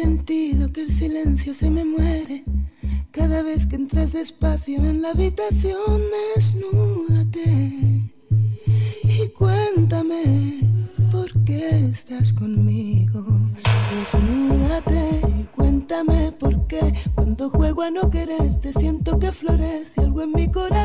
sentido que el silencio se me muere. Cada vez que entras despacio en la habitación, desnúdate y cuéntame por qué estás conmigo. Desnúdate y cuéntame por qué cuando juego a no quererte siento que florece algo en mi corazón.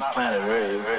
Like planet Earth.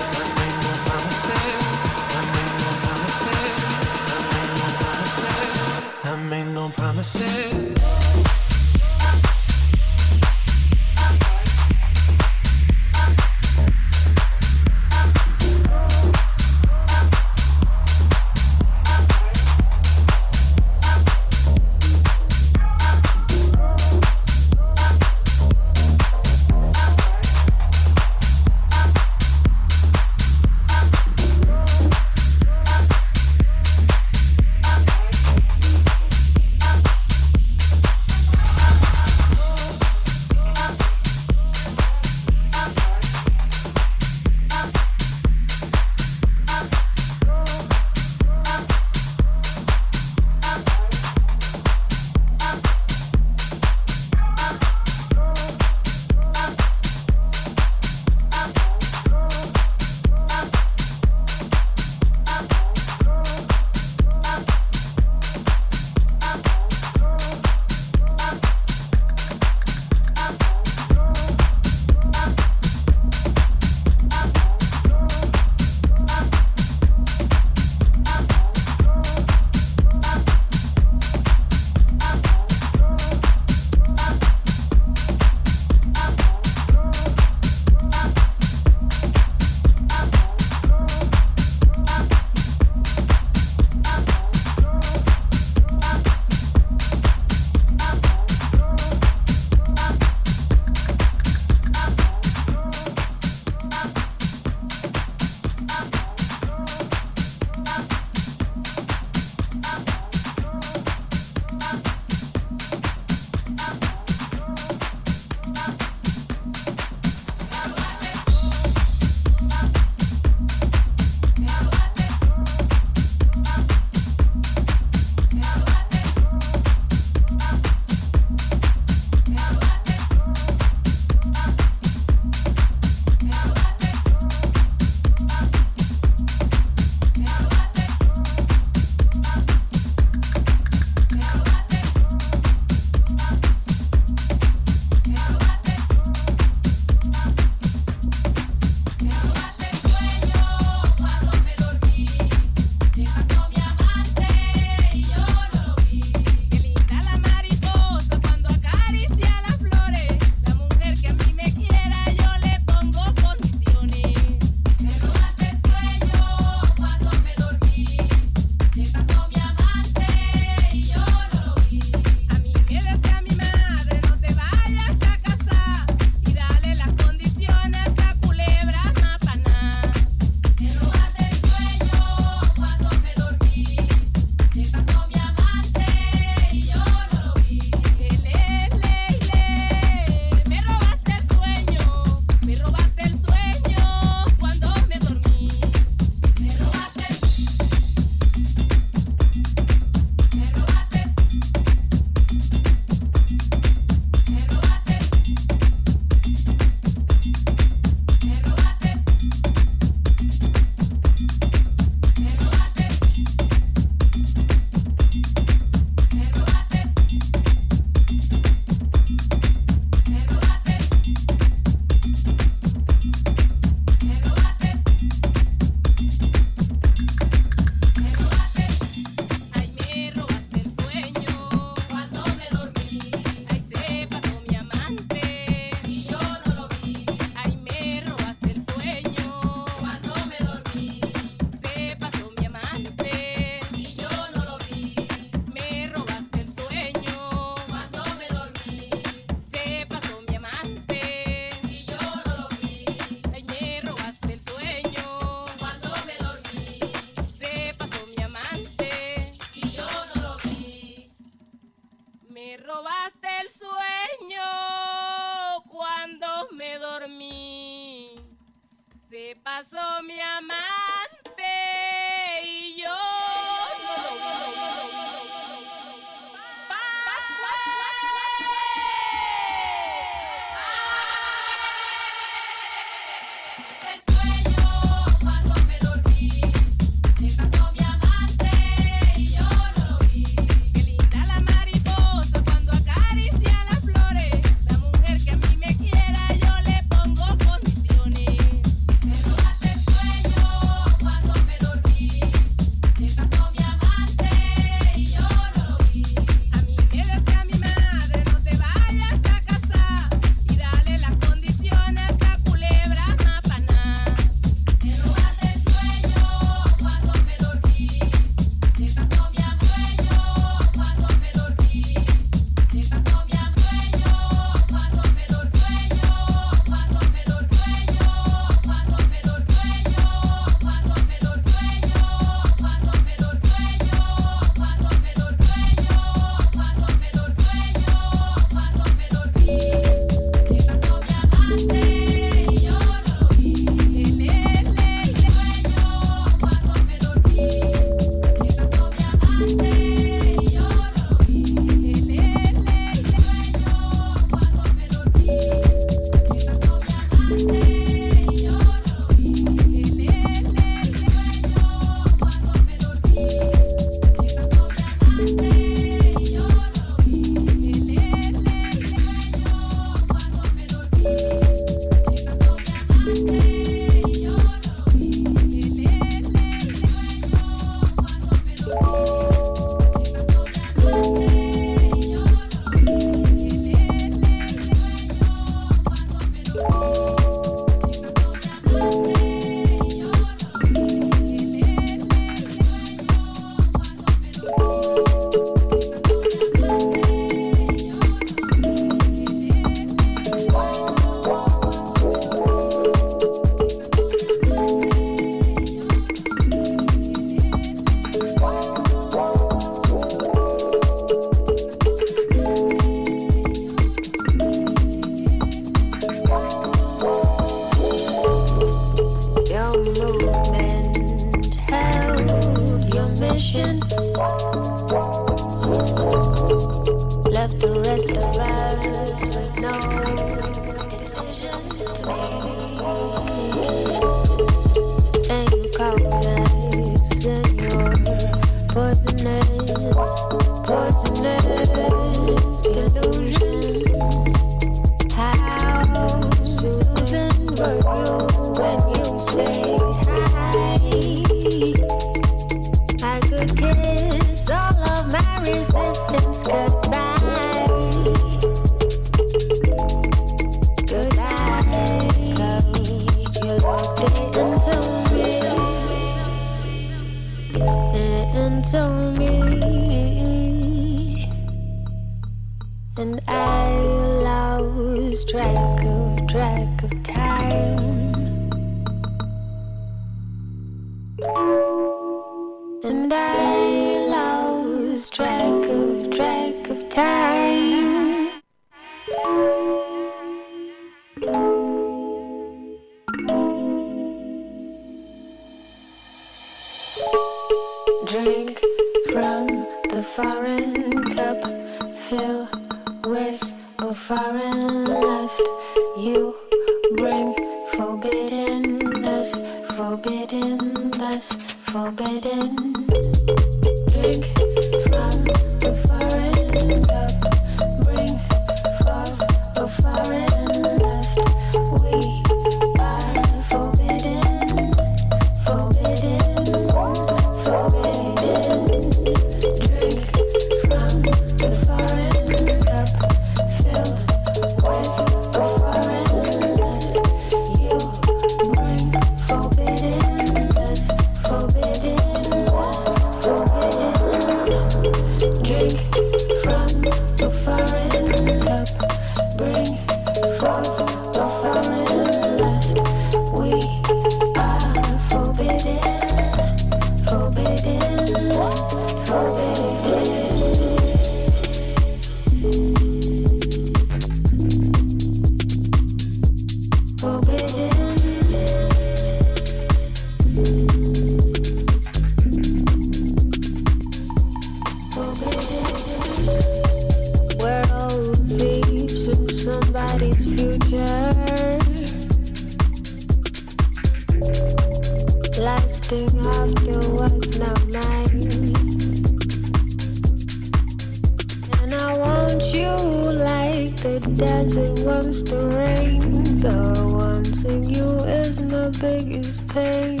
pain,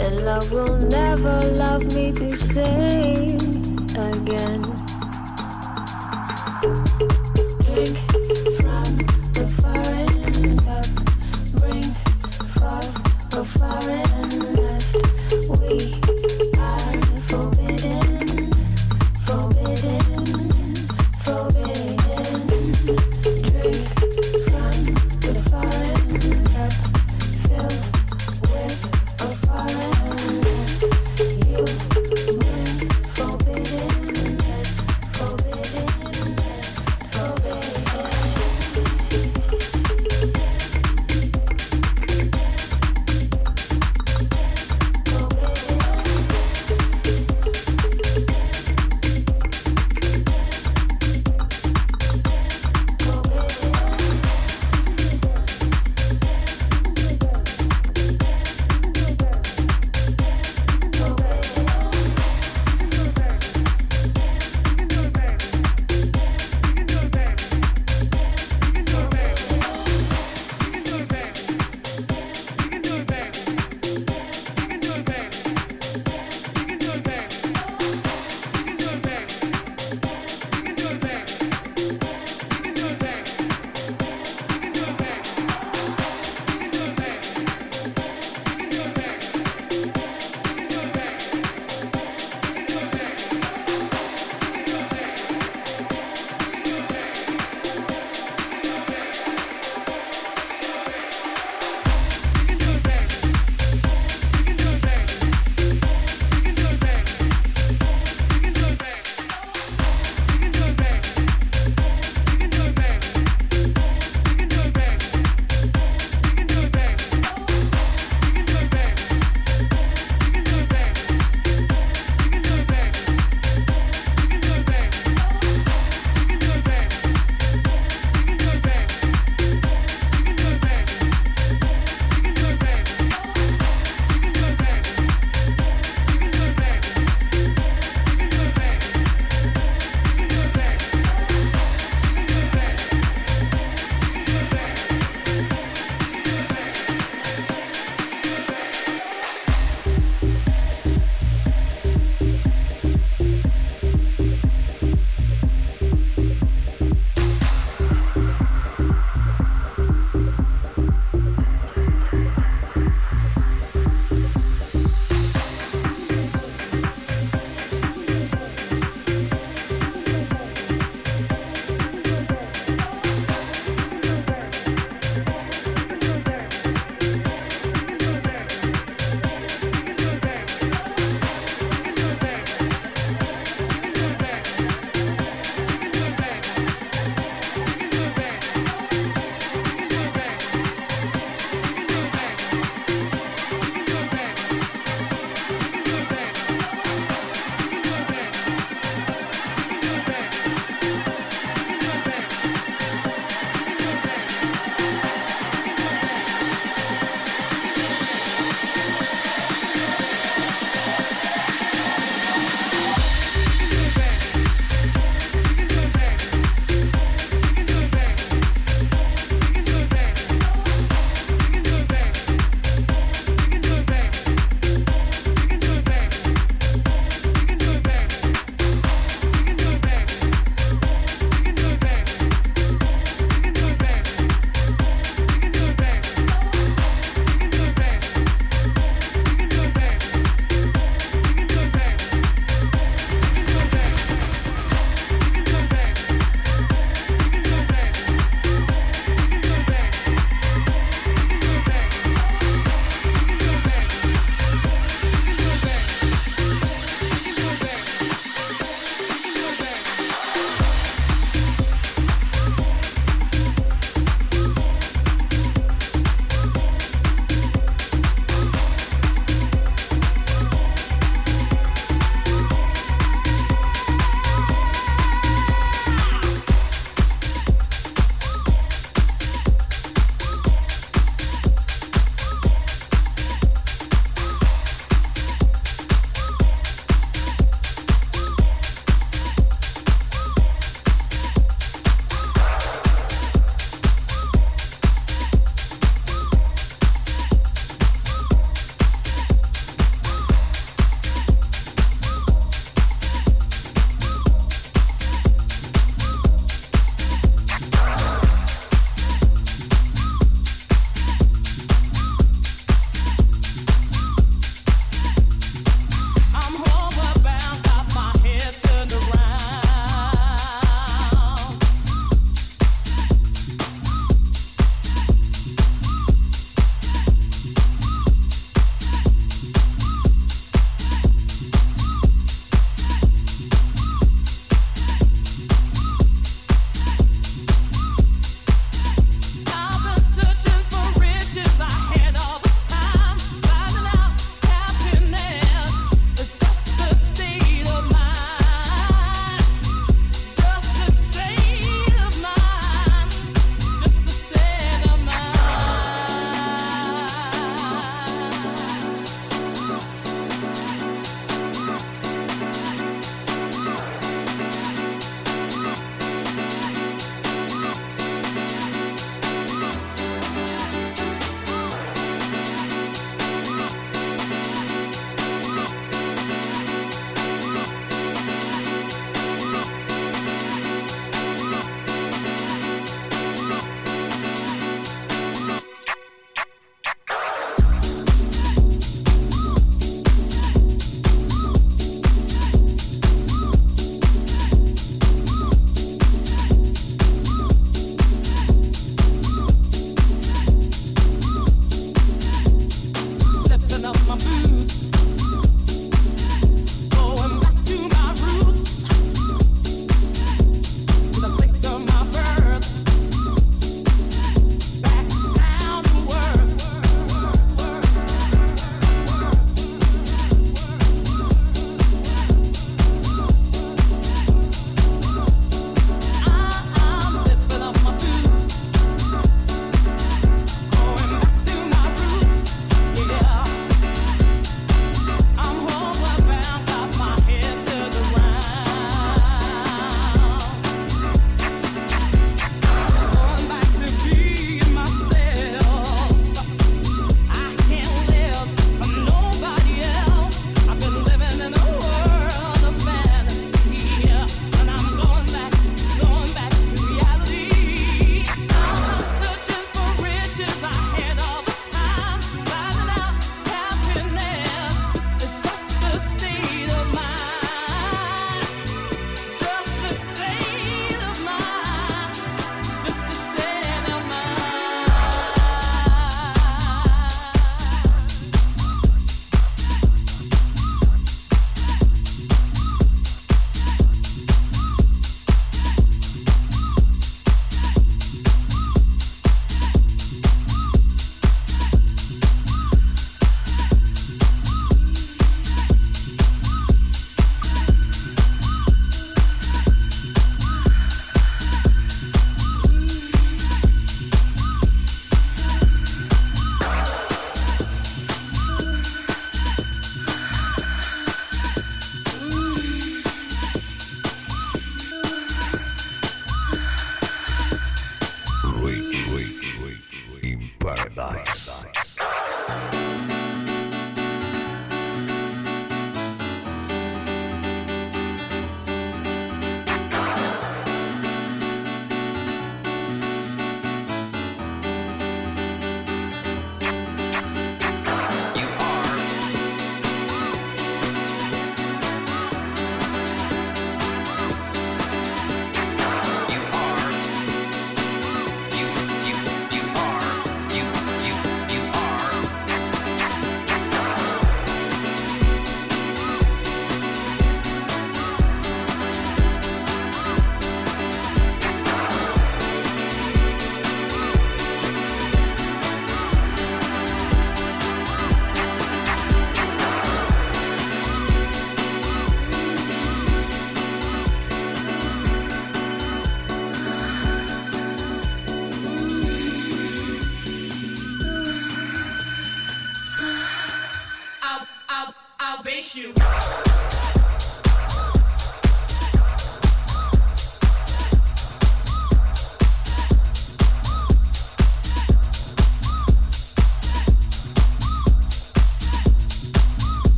and love will never love me the same again.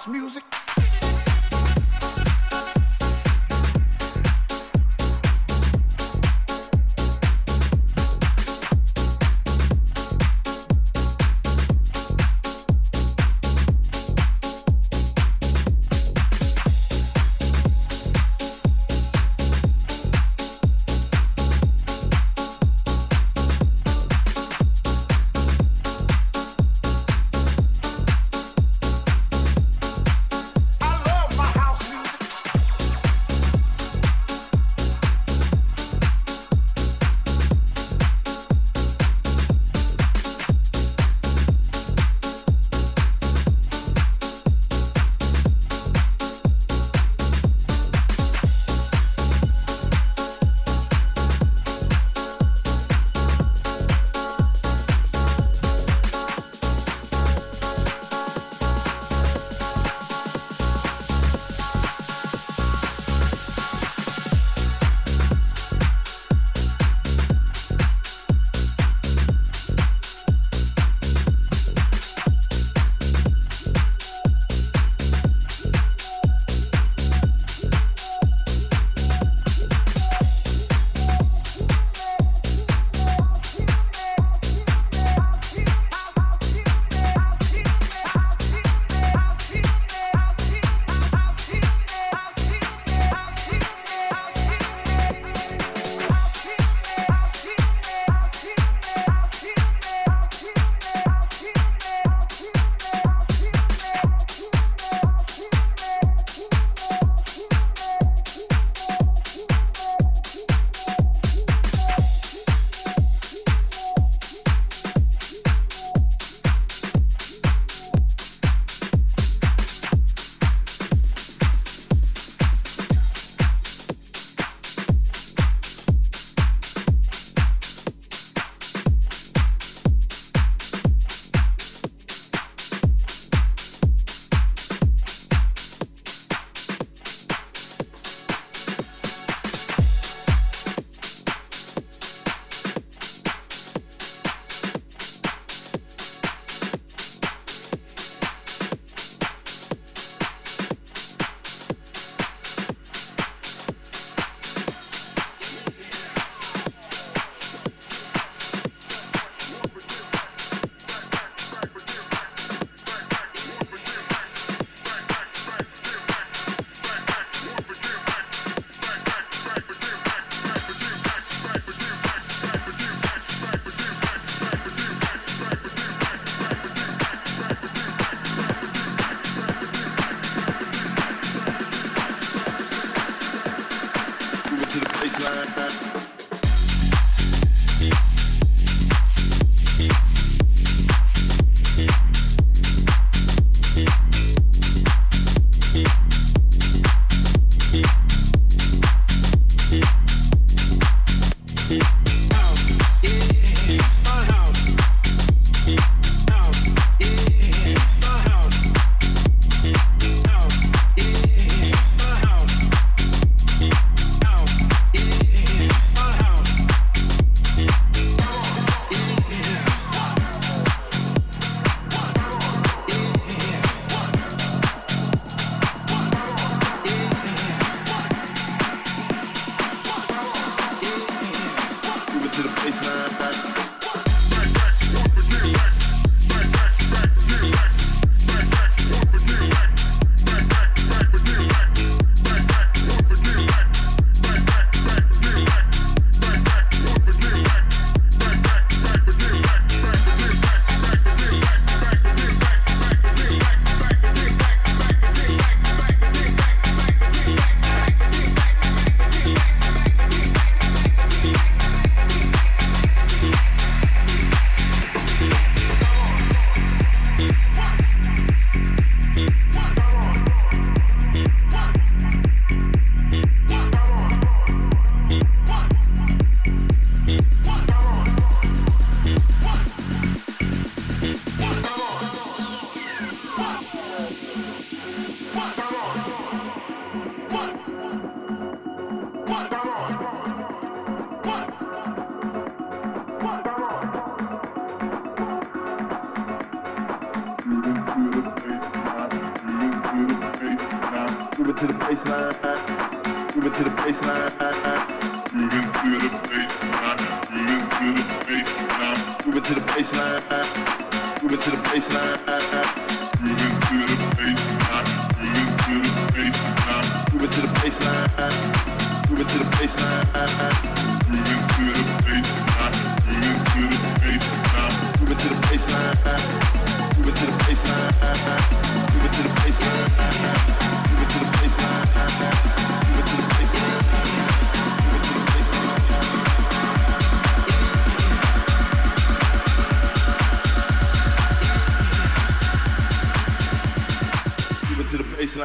house music.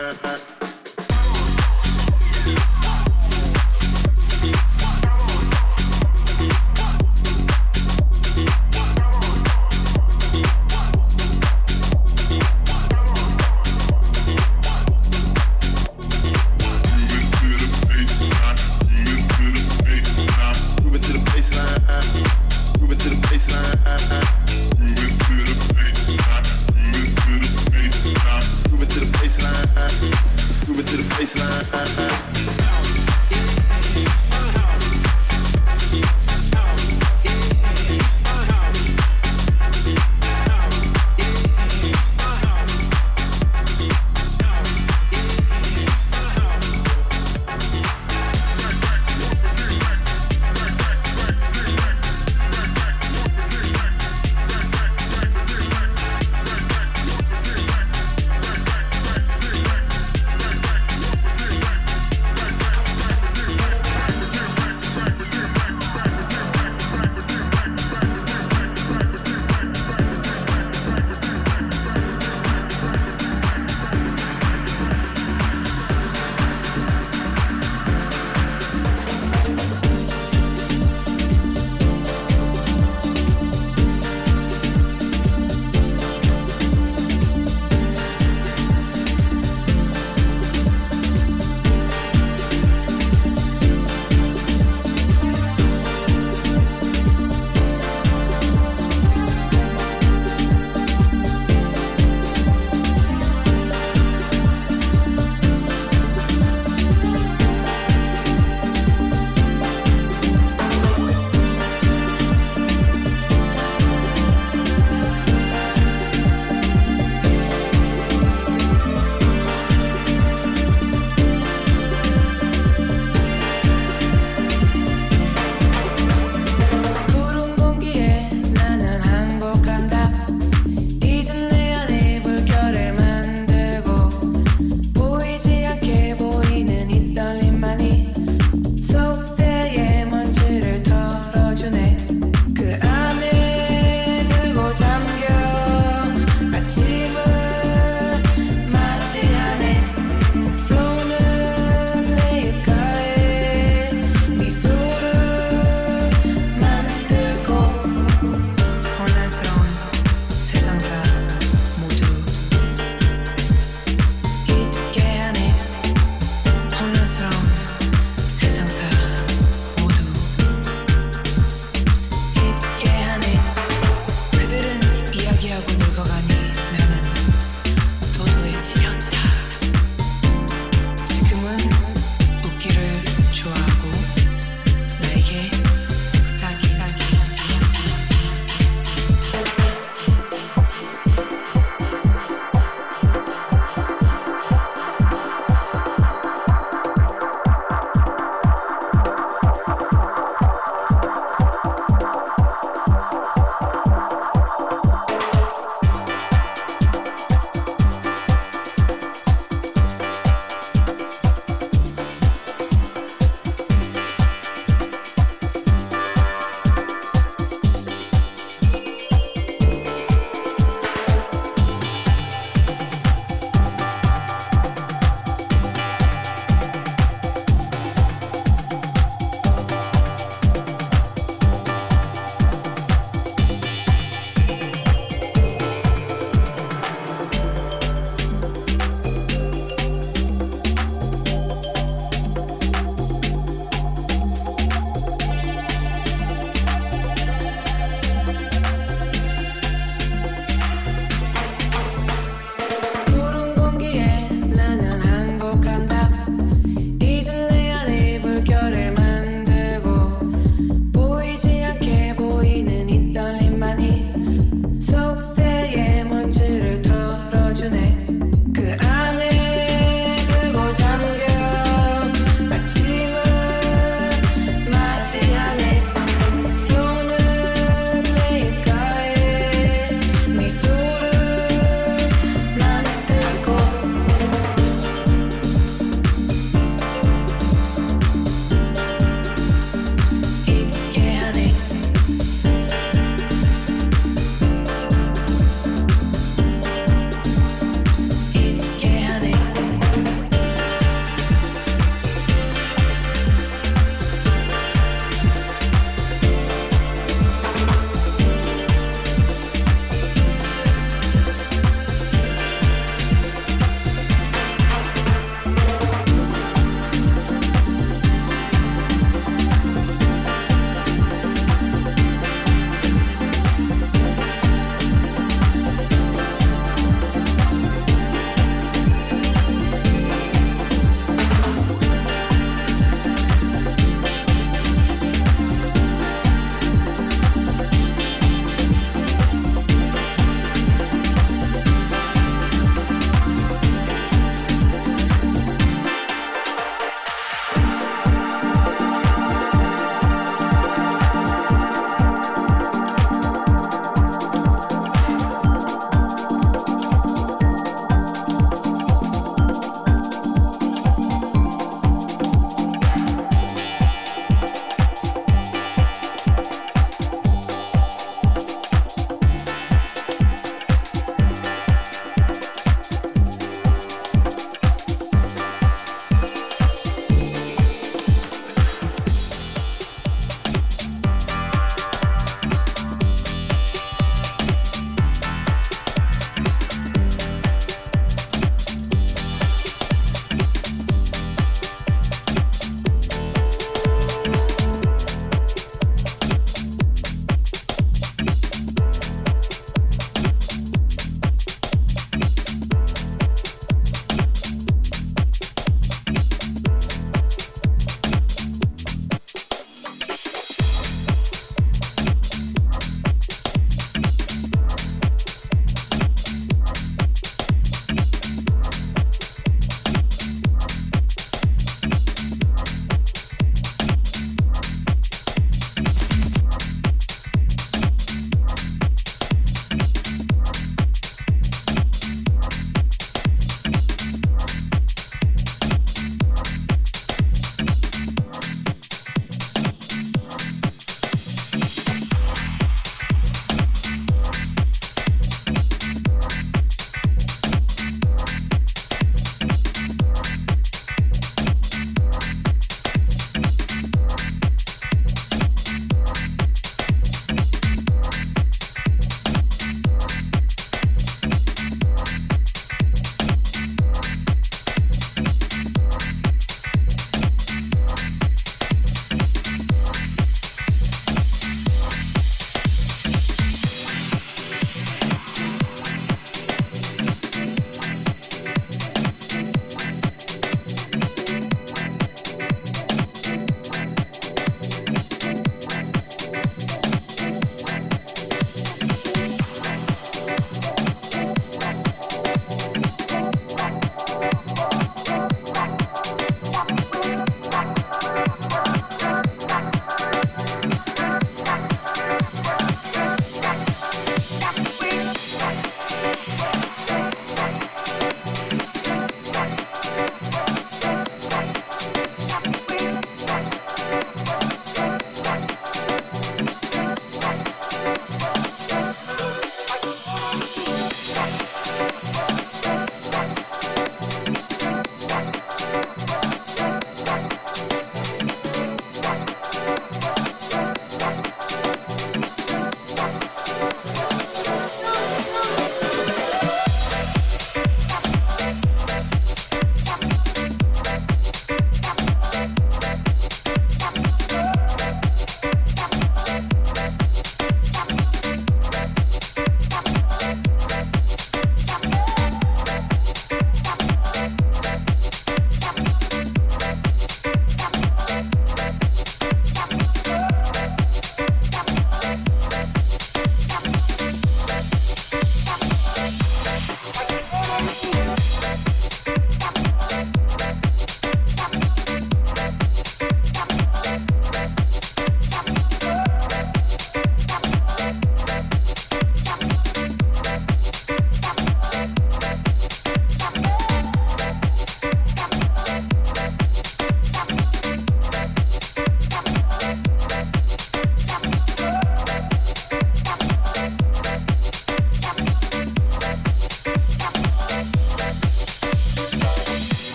Uh, uh.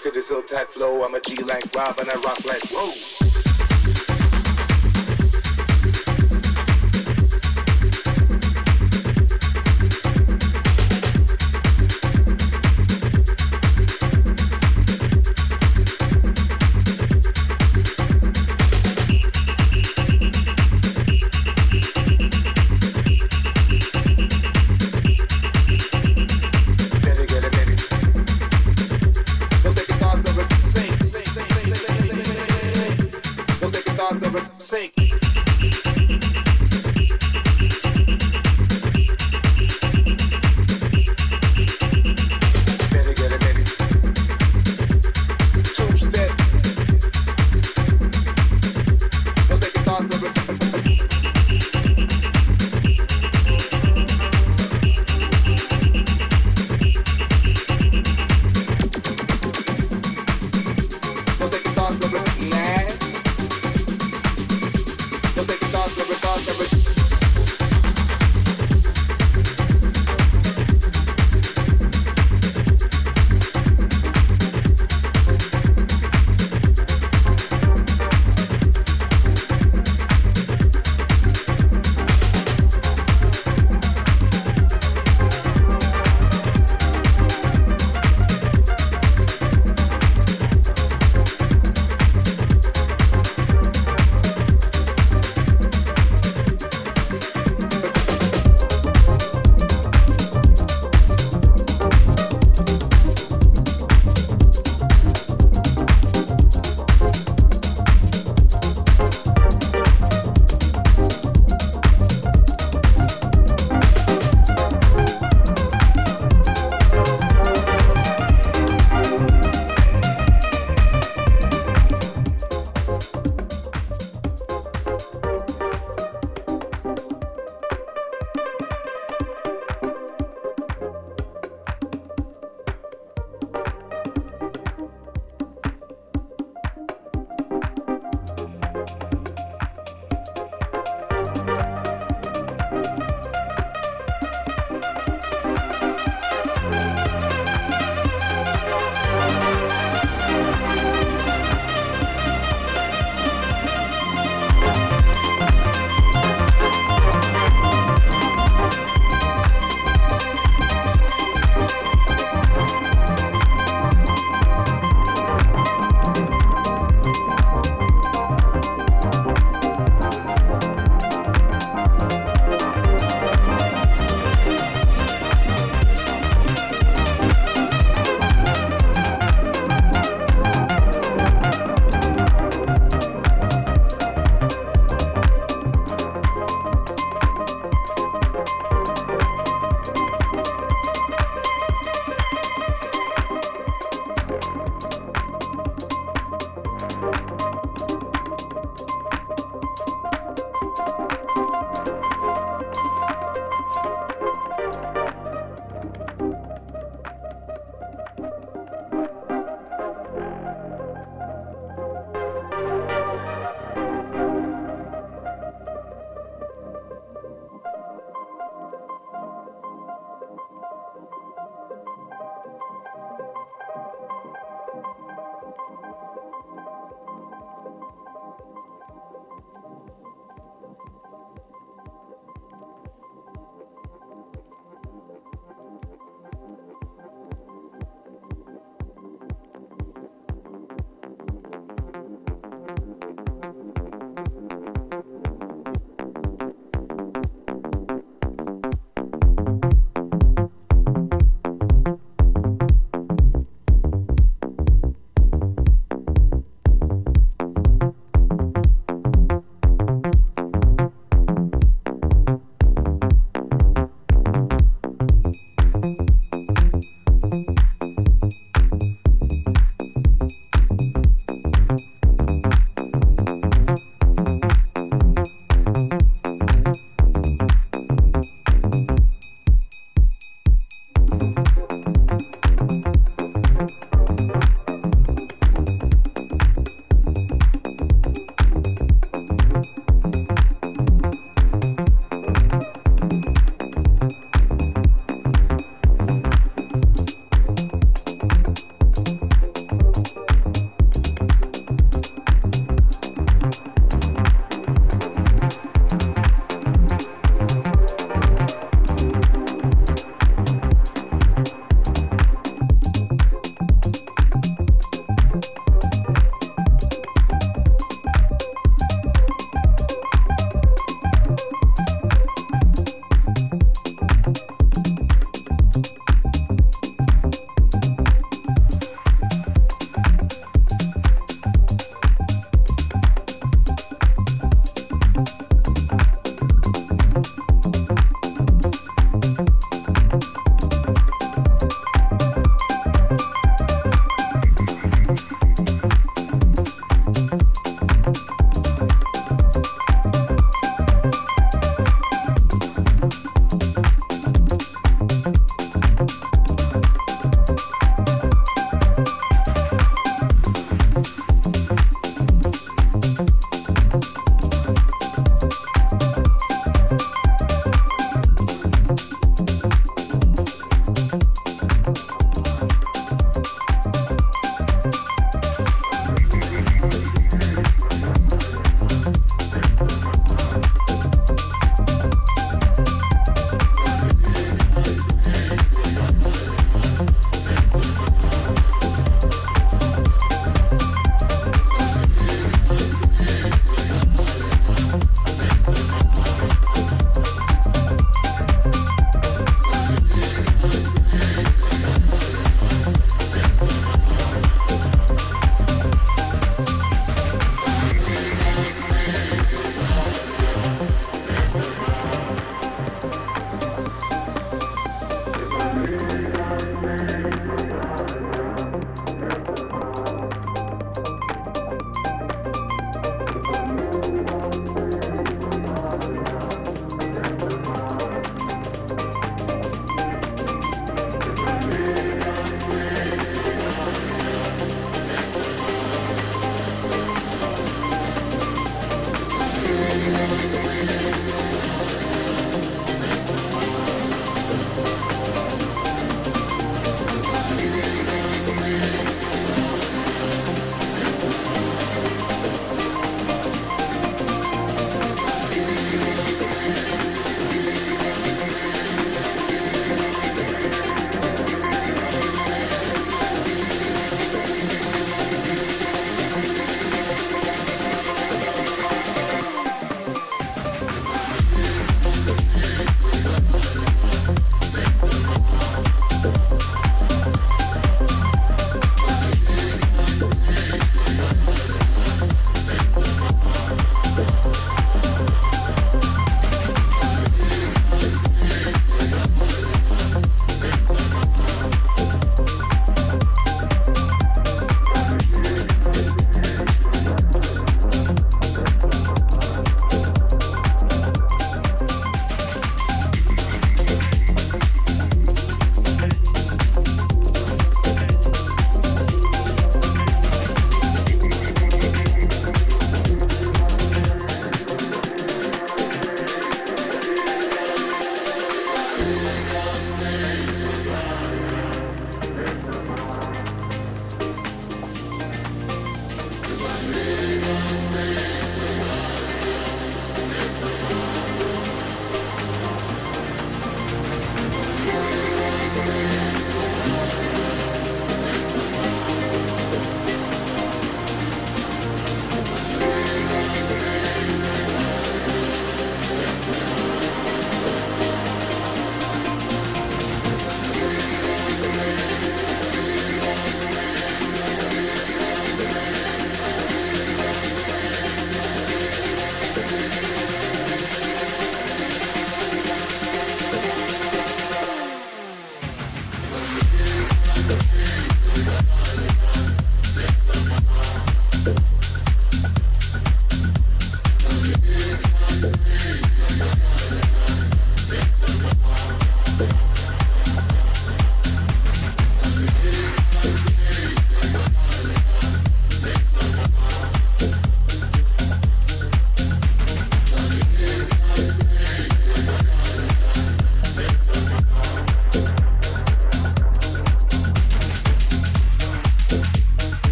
fit this ill tight flow. I'm a G like Rob and I rock like whoa.